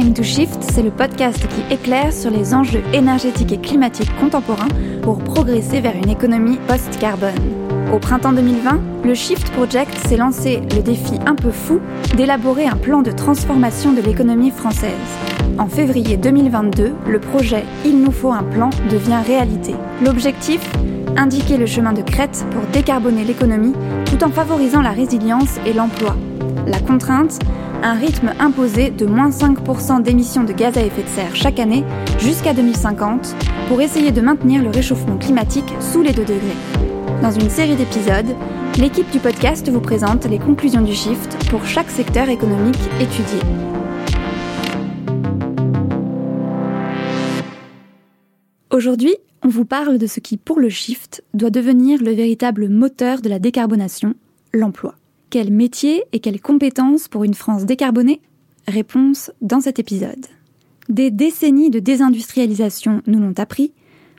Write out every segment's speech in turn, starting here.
Time to Shift, c'est le podcast qui éclaire sur les enjeux énergétiques et climatiques contemporains pour progresser vers une économie post-carbone. Au printemps 2020, le Shift Project s'est lancé le défi un peu fou d'élaborer un plan de transformation de l'économie française. En février 2022, le projet Il nous faut un plan devient réalité. L'objectif? Indiquer le chemin de crête pour décarboner l'économie tout en favorisant la résilience et l'emploi. La contrainte? Un rythme imposé de moins 5% d'émissions de gaz à effet de serre chaque année jusqu'à 2050 pour essayer de maintenir le réchauffement climatique sous les 2 degrés. Dans une série d'épisodes, l'équipe du podcast vous présente les conclusions du Shift pour chaque secteur économique étudié. Aujourd'hui, on vous parle de ce qui, pour le Shift, doit devenir le véritable moteur de la décarbonation, l'emploi. Quels métiers et quelles compétences pour une France décarbonée? Réponse dans cet épisode. Des décennies de désindustrialisation nous l'ont appris.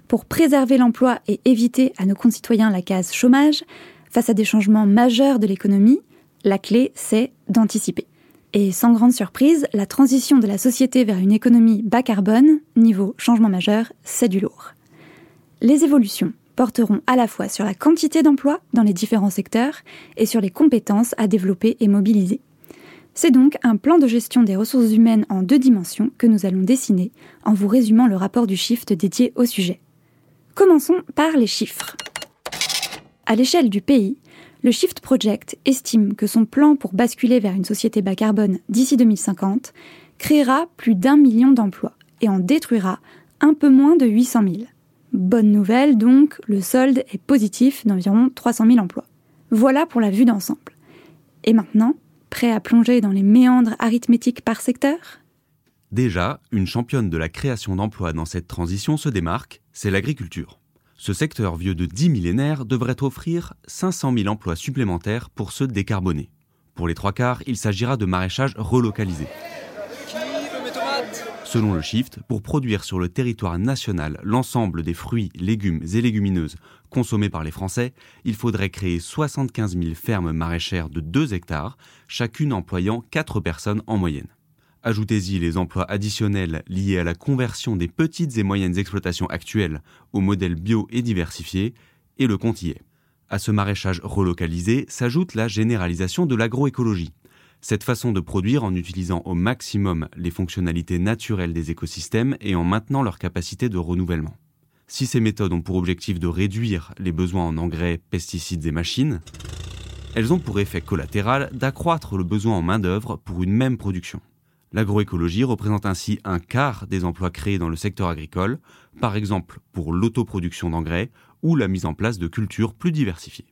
Pour préserver l'emploi et éviter à nos concitoyens la case chômage, face à des changements majeurs de l'économie, la clé, c'est d'anticiper. Et sans grande surprise, la transition de la société vers une économie bas carbone, niveau changement majeur, c'est du lourd. Les évolutions porteront à la fois sur la quantité d'emplois dans les différents secteurs et sur les compétences à développer et mobiliser. C'est donc un plan de gestion des ressources humaines en deux dimensions que nous allons dessiner en vous résumant le rapport du shift dédié au sujet. Commençons par les chiffres. À l'échelle du pays, le Shift Project estime que son plan pour basculer vers une société bas carbone d'ici 2050 créera plus d'un million d'emplois et en détruira un peu moins de 800 000. Bonne nouvelle donc, le solde est positif d'environ 300 000 emplois. Voilà pour la vue d'ensemble. Et maintenant, prêt à plonger dans les méandres arithmétiques par secteur? Déjà, une championne de la création d'emplois dans cette transition se démarque, c'est l'agriculture. Ce secteur vieux de 10 millénaires devrait offrir 500 000 emplois supplémentaires pour se décarboner. Pour les trois quarts, il s'agira de maraîchage relocalisé. Selon le Shift, pour produire sur le territoire national l'ensemble des fruits, légumes et légumineuses consommés par les Français, il faudrait créer 75 000 fermes maraîchères de 2 hectares, chacune employant 4 personnes en moyenne. Ajoutez-y les emplois additionnels liés à la conversion des petites et moyennes exploitations actuelles au modèle bio et diversifié, et le compte. À ce maraîchage relocalisé s'ajoute la généralisation de l'agroécologie, cette façon de produire en utilisant au maximum les fonctionnalités naturelles des écosystèmes et en maintenant leur capacité de renouvellement. Si ces méthodes ont pour objectif de réduire les besoins en engrais, pesticides et machines, elles ont pour effet collatéral d'accroître le besoin en main-d'œuvre pour une même production. L'agroécologie représente ainsi un quart des emplois créés dans le secteur agricole, par exemple pour l'autoproduction d'engrais ou la mise en place de cultures plus diversifiées.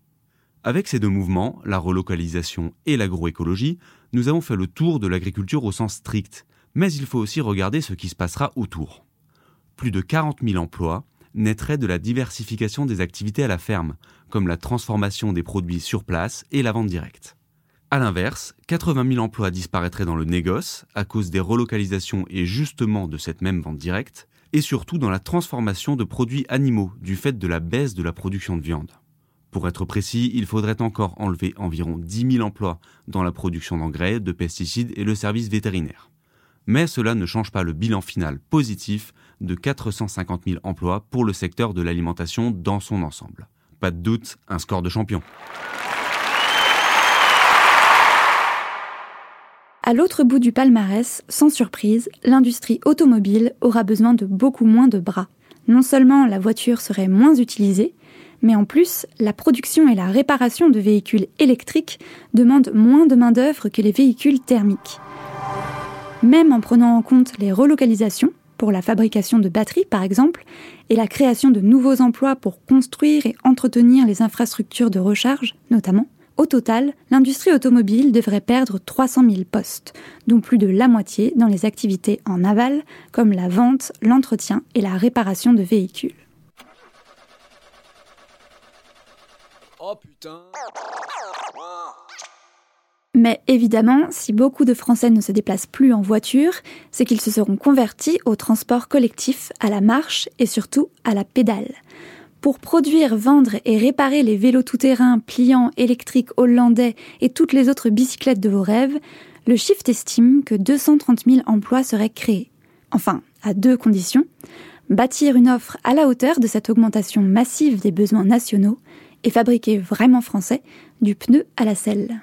Avec ces deux mouvements, la relocalisation et l'agroécologie, nous avons fait le tour de l'agriculture au sens strict, mais il faut aussi regarder ce qui se passera autour. Plus de 40 000 emplois naîtraient de la diversification des activités à la ferme, comme la transformation des produits sur place et la vente directe. A l'inverse, 80 000 emplois disparaîtraient dans le négoce à cause des relocalisations et justement de cette même vente directe, et surtout dans la transformation de produits animaux du fait de la baisse de la production de viande. Pour être précis, il faudrait encore enlever environ 10 000 emplois dans la production d'engrais, de pesticides et le service vétérinaire. Mais cela ne change pas le bilan final positif de 450 000 emplois pour le secteur de l'alimentation dans son ensemble. Pas de doute, un score de champion. À l'autre bout du palmarès, sans surprise, l'industrie automobile aura besoin de beaucoup moins de bras. Non seulement la voiture serait moins utilisée, mais en plus, la production et la réparation de véhicules électriques demandent moins de main-d'œuvre que les véhicules thermiques. Même en prenant en compte les relocalisations, pour la fabrication de batteries par exemple, et la création de nouveaux emplois pour construire et entretenir les infrastructures de recharge notamment, au total, l'industrie automobile devrait perdre 300 000 postes, dont plus de la moitié dans les activités en aval, comme la vente, l'entretien et la réparation de véhicules. Oh putain mais évidemment, si beaucoup de Français ne se déplacent plus en voiture, c'est qu'ils se seront convertis au transport collectif, à la marche et surtout à la pédale. Pour produire, vendre et réparer les vélos tout-terrain, pliants, électriques, hollandais et toutes les autres bicyclettes de vos rêves, le Shift estime que 230 000 emplois seraient créés. Enfin, à deux conditions. Bâtir une offre à la hauteur de cette augmentation massive des besoins nationaux et fabriquer vraiment français du pneu à la selle.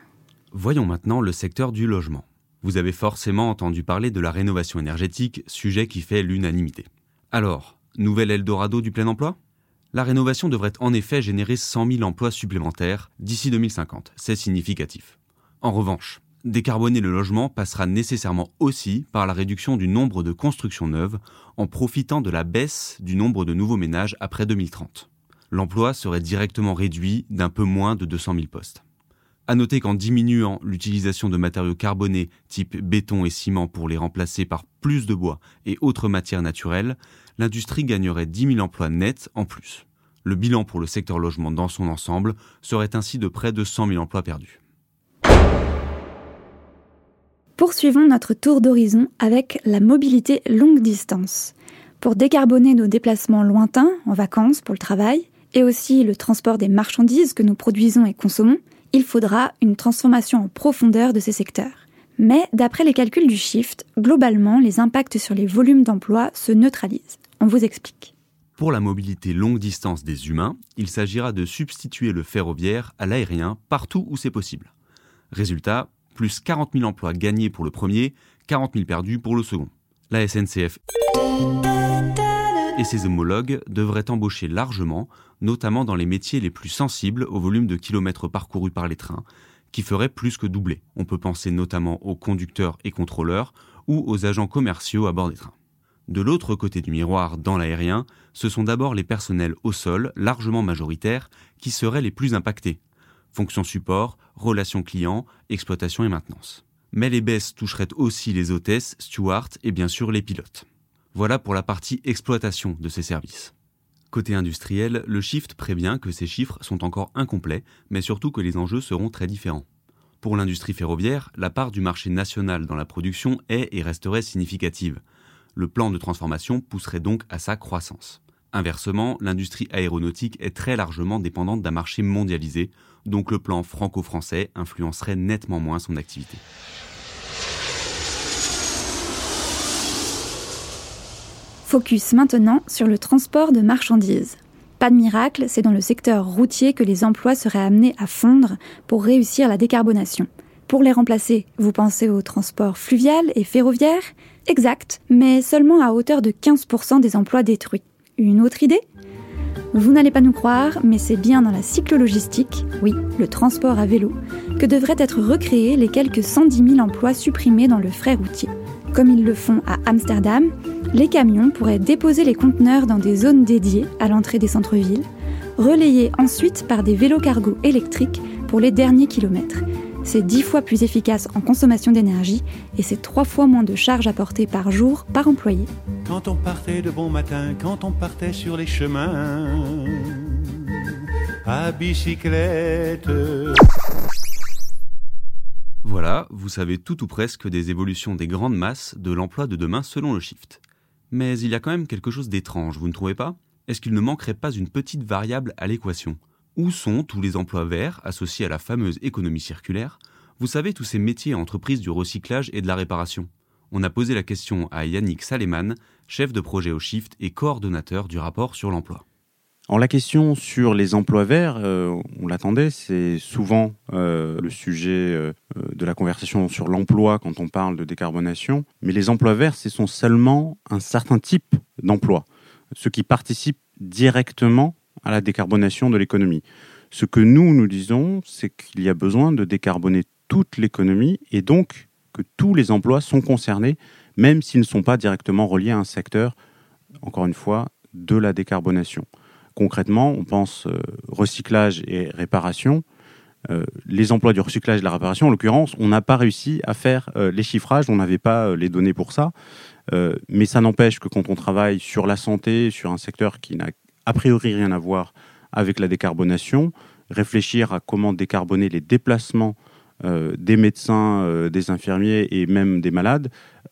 Voyons maintenant le secteur du logement. Vous avez forcément entendu parler de la rénovation énergétique, sujet qui fait l'unanimité. Alors, nouvelle Eldorado du plein emploi? La rénovation devrait en effet générer 100 000 emplois supplémentaires d'ici 2050. C'est significatif. En revanche, décarboner le logement passera nécessairement aussi par la réduction du nombre de constructions neuves en profitant de la baisse du nombre de nouveaux ménages après 2030. L'emploi serait directement réduit d'un peu moins de 200 000 postes. À noter qu'en diminuant l'utilisation de matériaux carbonés type béton et ciment pour les remplacer par plus de bois et autres matières naturelles, l'industrie gagnerait 10 000 emplois nets en plus. Le bilan pour le secteur logement dans son ensemble serait ainsi de près de 100 000 emplois perdus. Poursuivons notre tour d'horizon avec la mobilité longue distance. Pour décarboner nos déplacements lointains, en vacances, pour le travail, et aussi le transport des marchandises que nous produisons et consommons, il faudra une transformation en profondeur de ces secteurs. Mais d'après les calculs du Shift, globalement, les impacts sur les volumes d'emploi se neutralisent. On vous explique. Pour la mobilité longue distance des humains, il s'agira de substituer le ferroviaire à l'aérien partout où c'est possible. Résultat, plus 40 000 emplois gagnés pour le premier, 40 000 perdus pour le second. La SNCF et ses homologues devraient embaucher largement notamment dans les métiers les plus sensibles au volume de kilomètres parcourus par les trains, qui feraient plus que doubler. On peut penser notamment aux conducteurs et contrôleurs ou aux agents commerciaux à bord des trains. De l'autre côté du miroir, dans l'aérien, ce sont d'abord les personnels au sol, largement majoritaires, qui seraient les plus impactés. Fonction support, relations clients, exploitation et maintenance. Mais les baisses toucheraient aussi les hôtesses, stewards et bien sûr les pilotes. Voilà pour la partie exploitation de ces services. Côté industriel, le Shift prévient que ces chiffres sont encore incomplets, mais surtout que les enjeux seront très différents. Pour l'industrie ferroviaire, la part du marché national dans la production est et resterait significative. Le plan de transformation pousserait donc à sa croissance. Inversement, l'industrie aéronautique est très largement dépendante d'un marché mondialisé, donc le plan franco-français influencerait nettement moins son activité. Focus maintenant sur le transport de marchandises. Pas de miracle, c'est dans le secteur routier que les emplois seraient amenés à fondre pour réussir la décarbonation. Pour les remplacer, vous pensez au transport fluvial et ferroviaire? Exact, mais seulement à hauteur de 15% des emplois détruits. Une autre idée? Vous n'allez pas nous croire, mais c'est bien dans la cyclologistique, oui, le transport à vélo, que devraient être recréés les quelques 110 000 emplois supprimés dans le frais routier. Comme ils le font à Amsterdam, les camions pourraient déposer les conteneurs dans des zones dédiées à l'entrée des centres-villes, relayés ensuite par des vélos cargo électriques pour les derniers kilomètres. C'est dix fois plus efficace en consommation d'énergie et c'est trois fois moins de charges apportées par jour par employé. Quand on partait de bon matin, quand on partait sur les chemins, à bicyclette. Voilà, vous savez tout ou presque des évolutions des grandes masses de l'emploi de demain selon le shift. Mais il y a quand même quelque chose d'étrange, vous ne trouvez pas? Est-ce qu'il ne manquerait pas une petite variable à l'équation? Où sont tous les emplois verts associés à la fameuse économie circulaire? Vous savez, tous ces métiers et entreprises du recyclage et de la réparation? On a posé la question à Yannick Saleman, chef de projet au Shift et coordonnateur du rapport sur l'emploi. En la question sur les emplois verts, euh, on l'attendait, c'est souvent euh, le sujet euh, de la conversation sur l'emploi quand on parle de décarbonation. Mais les emplois verts, ce sont seulement un certain type d'emplois, ceux qui participent directement à la décarbonation de l'économie. Ce que nous, nous disons, c'est qu'il y a besoin de décarboner toute l'économie et donc que tous les emplois sont concernés, même s'ils ne sont pas directement reliés à un secteur, encore une fois, de la décarbonation concrètement, on pense euh, recyclage et réparation. Euh, les emplois du recyclage et de la réparation, en l'occurrence, on n'a pas réussi à faire euh, les chiffrages, on n'avait pas les données pour ça. mais ça n'empêche que quand on travaille sur la santé, sur un secteur qui n'a a priori rien à voir avec la décarbonation, réfléchir à comment décarboner les déplacements des médecins, des infirmiers et même des malades,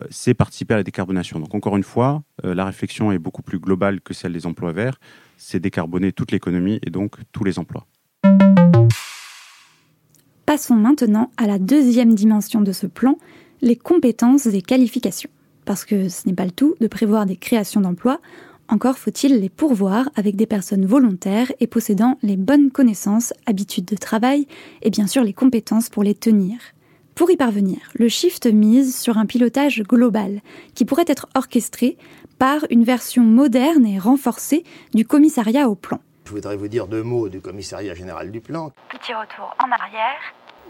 c'est participer à la décarbonation. Donc encore une fois, la réflexion est beaucoup plus globale que celle des emplois verts c'est décarboner toute l'économie et donc tous les emplois. Passons maintenant à la deuxième dimension de ce plan, les compétences et qualifications. Parce que ce n'est pas le tout de prévoir des créations d'emplois, encore faut-il les pourvoir avec des personnes volontaires et possédant les bonnes connaissances, habitudes de travail et bien sûr les compétences pour les tenir. Pour y parvenir, le Shift mise sur un pilotage global qui pourrait être orchestré par une version moderne et renforcée du commissariat au plan. Je voudrais vous dire deux mots du commissariat général du plan. Petit retour en arrière.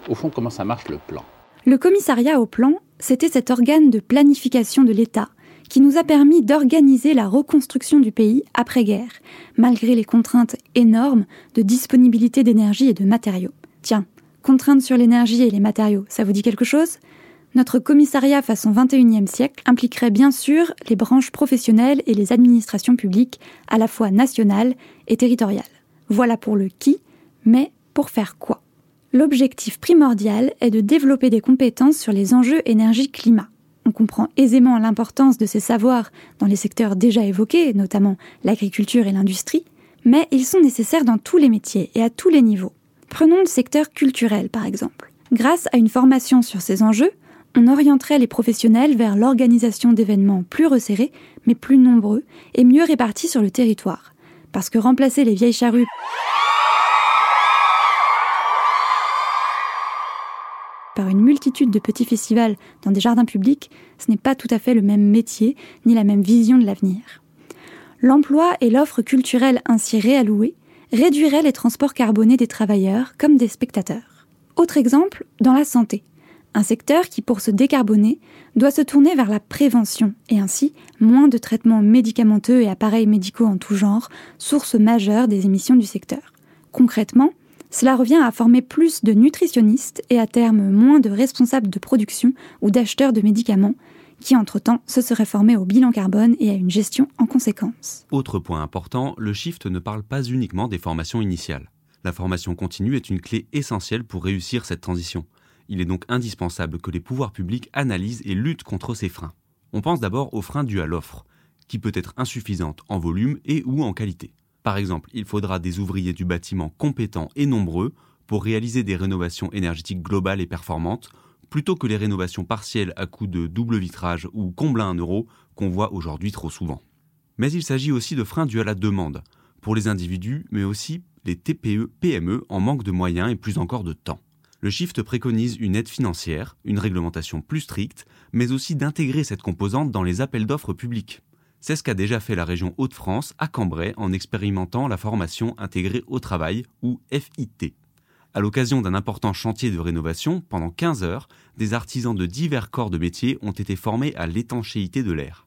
Au fond, comment ça marche le plan? Le commissariat au plan, c'était cet organe de planification de l'État qui nous a permis d'organiser la reconstruction du pays après-guerre, malgré les contraintes énormes de disponibilité d'énergie et de matériaux. Tiens, contraintes sur l'énergie et les matériaux, ça vous dit quelque chose? Notre commissariat façon 21e siècle impliquerait bien sûr les branches professionnelles et les administrations publiques, à la fois nationales et territoriales. Voilà pour le qui, mais pour faire quoi? L'objectif primordial est de développer des compétences sur les enjeux énergie-climat on comprend aisément l'importance de ces savoirs dans les secteurs déjà évoqués, notamment l'agriculture et l'industrie, mais ils sont nécessaires dans tous les métiers et à tous les niveaux. Prenons le secteur culturel par exemple. Grâce à une formation sur ces enjeux, on orienterait les professionnels vers l'organisation d'événements plus resserrés, mais plus nombreux et mieux répartis sur le territoire. Parce que remplacer les vieilles charrues par une multitude de petits festivals dans des jardins publics, ce n'est pas tout à fait le même métier ni la même vision de l'avenir. L'emploi et l'offre culturelle ainsi réallouée réduiraient les transports carbonés des travailleurs comme des spectateurs. Autre exemple, dans la santé. Un secteur qui, pour se décarboner, doit se tourner vers la prévention et ainsi moins de traitements médicamenteux et appareils médicaux en tout genre, source majeure des émissions du secteur. Concrètement, cela revient à former plus de nutritionnistes et à terme moins de responsables de production ou d'acheteurs de médicaments qui entre-temps se seraient formés au bilan carbone et à une gestion en conséquence. Autre point important, le shift ne parle pas uniquement des formations initiales. La formation continue est une clé essentielle pour réussir cette transition. Il est donc indispensable que les pouvoirs publics analysent et luttent contre ces freins. On pense d'abord aux freins dus à l'offre, qui peut être insuffisante en volume et ou en qualité. Par exemple, il faudra des ouvriers du bâtiment compétents et nombreux pour réaliser des rénovations énergétiques globales et performantes, plutôt que les rénovations partielles à coût de double vitrage ou comble à un euro qu'on voit aujourd'hui trop souvent. Mais il s'agit aussi de freins dus à la demande, pour les individus, mais aussi les TPE, PME en manque de moyens et plus encore de temps. Le Shift préconise une aide financière, une réglementation plus stricte, mais aussi d'intégrer cette composante dans les appels d'offres publics. C'est ce qu'a déjà fait la région Hauts-de-France à Cambrai en expérimentant la formation intégrée au travail ou FIT. À l'occasion d'un important chantier de rénovation, pendant 15 heures, des artisans de divers corps de métier ont été formés à l'étanchéité de l'air.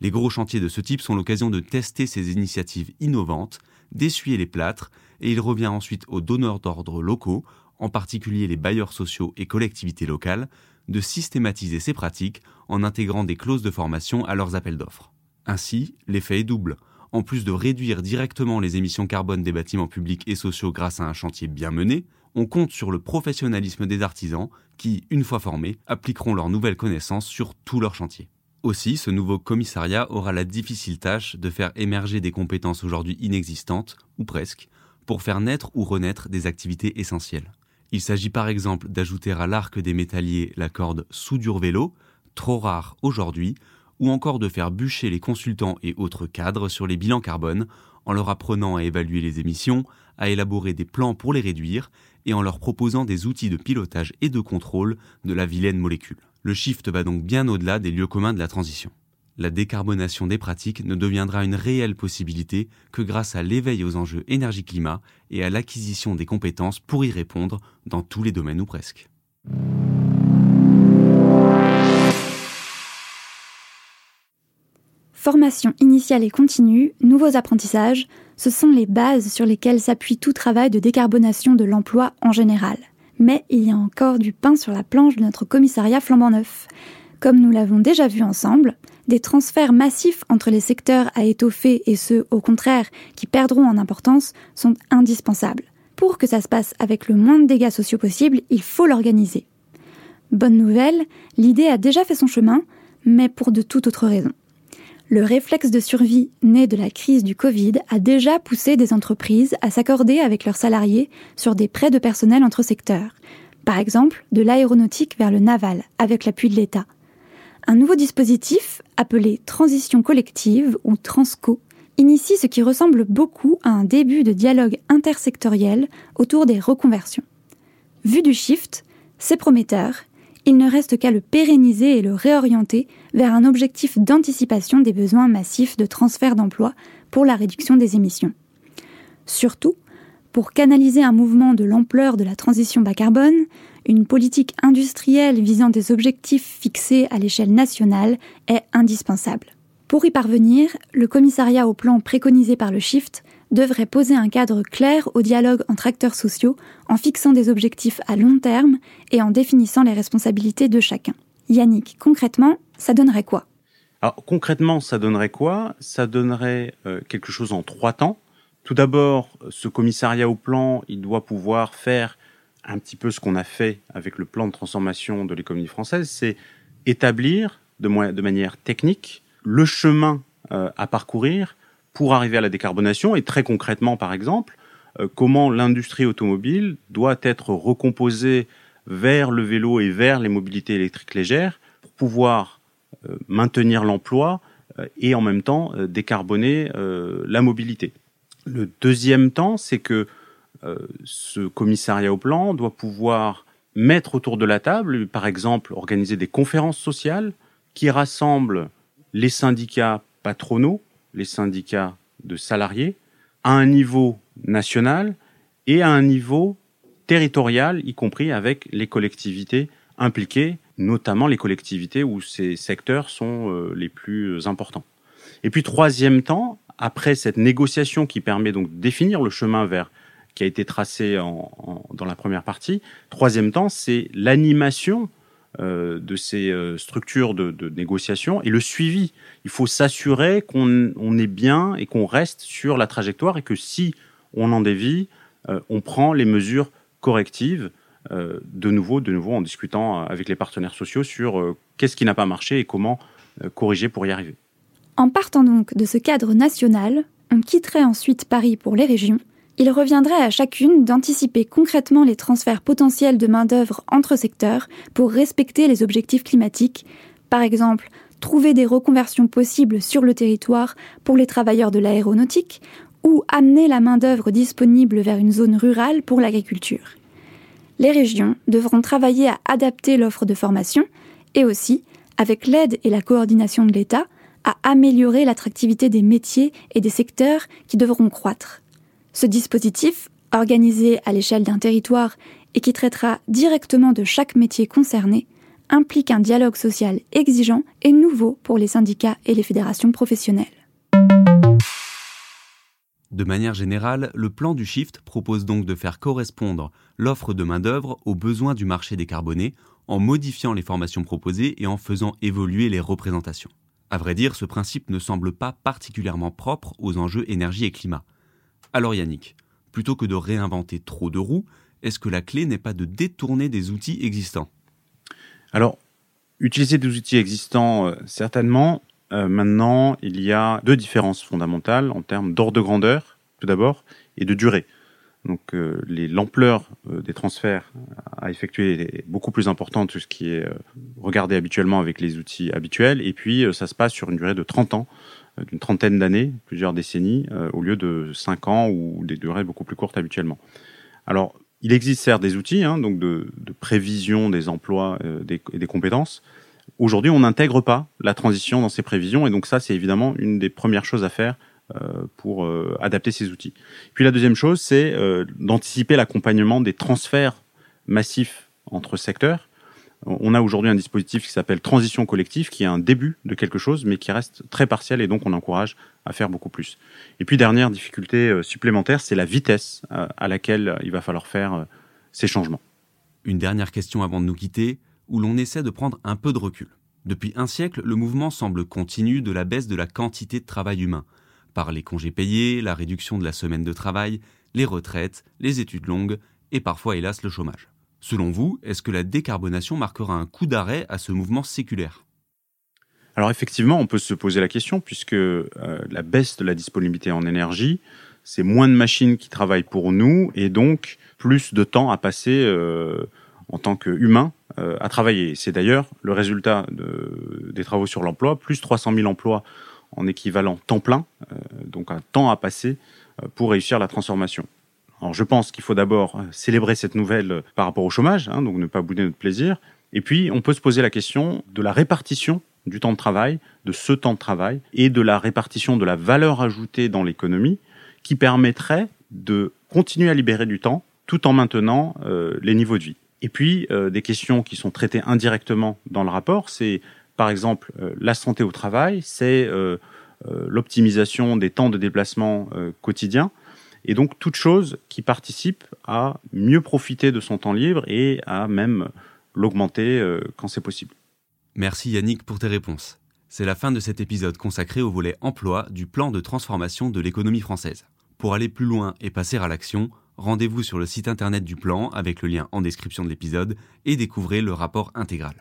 Les gros chantiers de ce type sont l'occasion de tester ces initiatives innovantes, d'essuyer les plâtres, et il revient ensuite aux donneurs d'ordre locaux, en particulier les bailleurs sociaux et collectivités locales, de systématiser ces pratiques en intégrant des clauses de formation à leurs appels d'offres. Ainsi, l'effet est double. En plus de réduire directement les émissions carbone des bâtiments publics et sociaux grâce à un chantier bien mené, on compte sur le professionnalisme des artisans qui, une fois formés, appliqueront leurs nouvelles connaissances sur tous leurs chantiers. Aussi, ce nouveau commissariat aura la difficile tâche de faire émerger des compétences aujourd'hui inexistantes, ou presque, pour faire naître ou renaître des activités essentielles. Il s'agit par exemple d'ajouter à l'arc des métalliers la corde soudure-vélo, trop rare aujourd'hui, ou encore de faire bûcher les consultants et autres cadres sur les bilans carbone en leur apprenant à évaluer les émissions, à élaborer des plans pour les réduire et en leur proposant des outils de pilotage et de contrôle de la vilaine molécule. Le shift va donc bien au-delà des lieux communs de la transition. La décarbonation des pratiques ne deviendra une réelle possibilité que grâce à l'éveil aux enjeux énergie-climat et à l'acquisition des compétences pour y répondre dans tous les domaines ou presque. Formation initiale et continue, nouveaux apprentissages, ce sont les bases sur lesquelles s'appuie tout travail de décarbonation de l'emploi en général. Mais il y a encore du pain sur la planche de notre commissariat flambant neuf. Comme nous l'avons déjà vu ensemble, des transferts massifs entre les secteurs à étoffer et ceux, au contraire, qui perdront en importance, sont indispensables. Pour que ça se passe avec le moins de dégâts sociaux possible, il faut l'organiser. Bonne nouvelle, l'idée a déjà fait son chemin, mais pour de toute autre raison. Le réflexe de survie né de la crise du Covid a déjà poussé des entreprises à s'accorder avec leurs salariés sur des prêts de personnel entre secteurs. par exemple de l'aéronautique vers le naval avec l'appui de l'État. Un nouveau dispositif, appelé transition collective ou Transco, initie ce qui ressemble beaucoup à un début de dialogue intersectoriel autour des reconversions. Vu du shift, c'est prometteur, il ne reste qu'à le pérenniser et le réorienter vers un objectif d'anticipation des besoins massifs de transfert d'emplois pour la réduction des émissions. Surtout, pour canaliser un mouvement de l'ampleur de la transition bas carbone, une politique industrielle visant des objectifs fixés à l'échelle nationale est indispensable. Pour y parvenir, le commissariat au plan préconisé par le Shift devrait poser un cadre clair au dialogue entre acteurs sociaux en fixant des objectifs à long terme et en définissant les responsabilités de chacun. Yannick, concrètement, ça donnerait quoi? Alors concrètement, ça donnerait quoi? Ça donnerait euh, quelque chose en trois temps. Tout d'abord, ce commissariat au plan, il doit pouvoir faire un petit peu ce qu'on a fait avec le plan de transformation de l'économie française, c'est établir de, manière technique le chemin euh, à parcourir pour arriver à la décarbonation et très concrètement, par exemple, euh, comment l'industrie automobile doit être recomposée vers le vélo et vers les mobilités électriques légères pour pouvoir euh, maintenir l'emploi et en même temps décarboner la mobilité. Le deuxième temps, c'est que euh, ce commissariat au plan doit pouvoir mettre autour de la table, par exemple, organiser des conférences sociales qui rassemblent les syndicats patronaux, les syndicats de salariés, à un niveau national et à un niveau territorial, y compris avec les collectivités impliquées, notamment les collectivités où ces secteurs sont euh, les plus importants. Et puis troisième temps, après cette négociation qui permet donc de définir le chemin vers qui a été tracé dans la première partie. Troisième temps, c'est l'animation euh, de ces euh, structures de, négociation et le suivi. Il faut s'assurer qu'on on est bien et qu'on reste sur la trajectoire et que si on en dévie, euh, on prend les mesures correctives de nouveau, de nouveau en discutant avec les partenaires sociaux sur qu'est-ce qui n'a pas marché et comment corriger pour y arriver. En partant donc de ce cadre national, on quitterait ensuite Paris pour les régions il reviendrait à chacune d'anticiper concrètement les transferts potentiels de main-d'œuvre entre secteurs pour respecter les objectifs climatiques, par exemple trouver des reconversions possibles sur le territoire pour les travailleurs de l'aéronautique ou amener la main-d'œuvre disponible vers une zone rurale pour l'agriculture. Les régions devront travailler à adapter l'offre de formation et aussi, avec l'aide et la coordination de l'État, à améliorer l'attractivité des métiers et des secteurs qui devront croître. Ce dispositif, organisé à l'échelle d'un territoire et qui traitera directement de chaque métier concerné, implique un dialogue social exigeant et nouveau pour les syndicats et les fédérations professionnelles. De manière générale, le plan du Shift propose donc de faire correspondre l'offre de main-d'œuvre aux besoins du marché décarboné en modifiant les formations proposées et en faisant évoluer les représentations. À vrai dire, ce principe ne semble pas particulièrement propre aux enjeux énergie et climat. Alors Yannick, plutôt que de réinventer trop de roues, est-ce que la clé n'est pas de détourner des outils existants? Alors, utiliser des outils existants, euh, certainement. Euh, maintenant, il y a deux différences fondamentales en termes d'ordre de grandeur, tout d'abord, et de durée. Donc, euh, l'ampleur euh, des transferts à effectuer est beaucoup plus importante que ce qui est euh, regardé habituellement avec les outils habituels. Et puis, ça se passe sur une durée de 30 ans d'une trentaine d'années, plusieurs décennies, euh, au lieu de cinq ans ou des durées beaucoup plus courtes habituellement. Alors, il existe certes des outils hein, donc de, prévision des emplois euh, et des compétences. Aujourd'hui, on n'intègre pas la transition dans ces prévisions, et donc ça, c'est évidemment une des premières choses à faire euh, pour euh, adapter ces outils. Puis la deuxième chose, c'est euh, d'anticiper l'accompagnement des transferts massifs entre secteurs on a aujourd'hui un dispositif qui s'appelle transition collective, qui est un début de quelque chose, mais qui reste très partiel et donc on encourage à faire beaucoup plus. Et puis dernière difficulté euh, supplémentaire, c'est la vitesse euh, à laquelle il va falloir faire euh, ces changements. Une dernière question avant de nous quitter, où l'on essaie de prendre un peu de recul. Depuis un siècle, le mouvement semble continu de la baisse de la quantité de travail humain, par les congés payés, la réduction de la semaine de travail, les retraites, les études longues et parfois hélas le chômage. Selon vous, est-ce que la décarbonation marquera un coup d'arrêt à ce mouvement séculaire? Alors effectivement, on peut se poser la question puisque euh, la baisse de la disponibilité en énergie, c'est moins de machines qui travaillent pour nous et donc plus de temps à passer euh, en tant qu'humain à travailler. C'est d'ailleurs le résultat de, des travaux sur l'emploi, plus 300 000 emplois en équivalent temps plein, donc un temps à passer pour réussir la transformation. Alors je pense qu'il faut d'abord célébrer cette nouvelle par rapport au chômage, hein, donc ne pas bouder notre plaisir. Et puis on peut se poser la question de la répartition du temps de travail, de ce temps de travail et de la répartition de la valeur ajoutée dans l'économie qui permettrait de continuer à libérer du temps tout en maintenant euh, les niveaux de vie. Et puis euh, des questions qui sont traitées indirectement dans le rapport, c'est par exemple euh, la santé au travail, c'est l'optimisation des temps de déplacement quotidien, et donc toute chose qui participe à mieux profiter de son temps libre et à même l'augmenter quand c'est possible. Merci Yannick pour tes réponses. C'est la fin de cet épisode consacré au volet emploi du plan de transformation de l'économie française. Pour aller plus loin et passer à l'action, rendez-vous sur le site internet du plan avec le lien en description de l'épisode et découvrez le rapport intégral.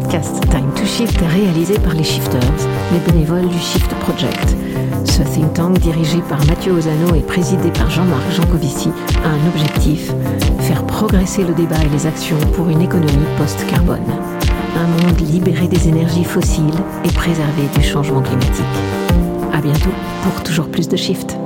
Podcast Time to Shift est réalisé par les Shifters, les bénévoles du Shift Project. Ce think tank dirigé par Mathieu Ozano et présidé par Jean-Marc Jancovici a un objectif, faire progresser le débat et les actions pour une économie post-carbone. Un monde libéré des énergies fossiles et préservé du changement climatique. À bientôt pour toujours plus de Shift.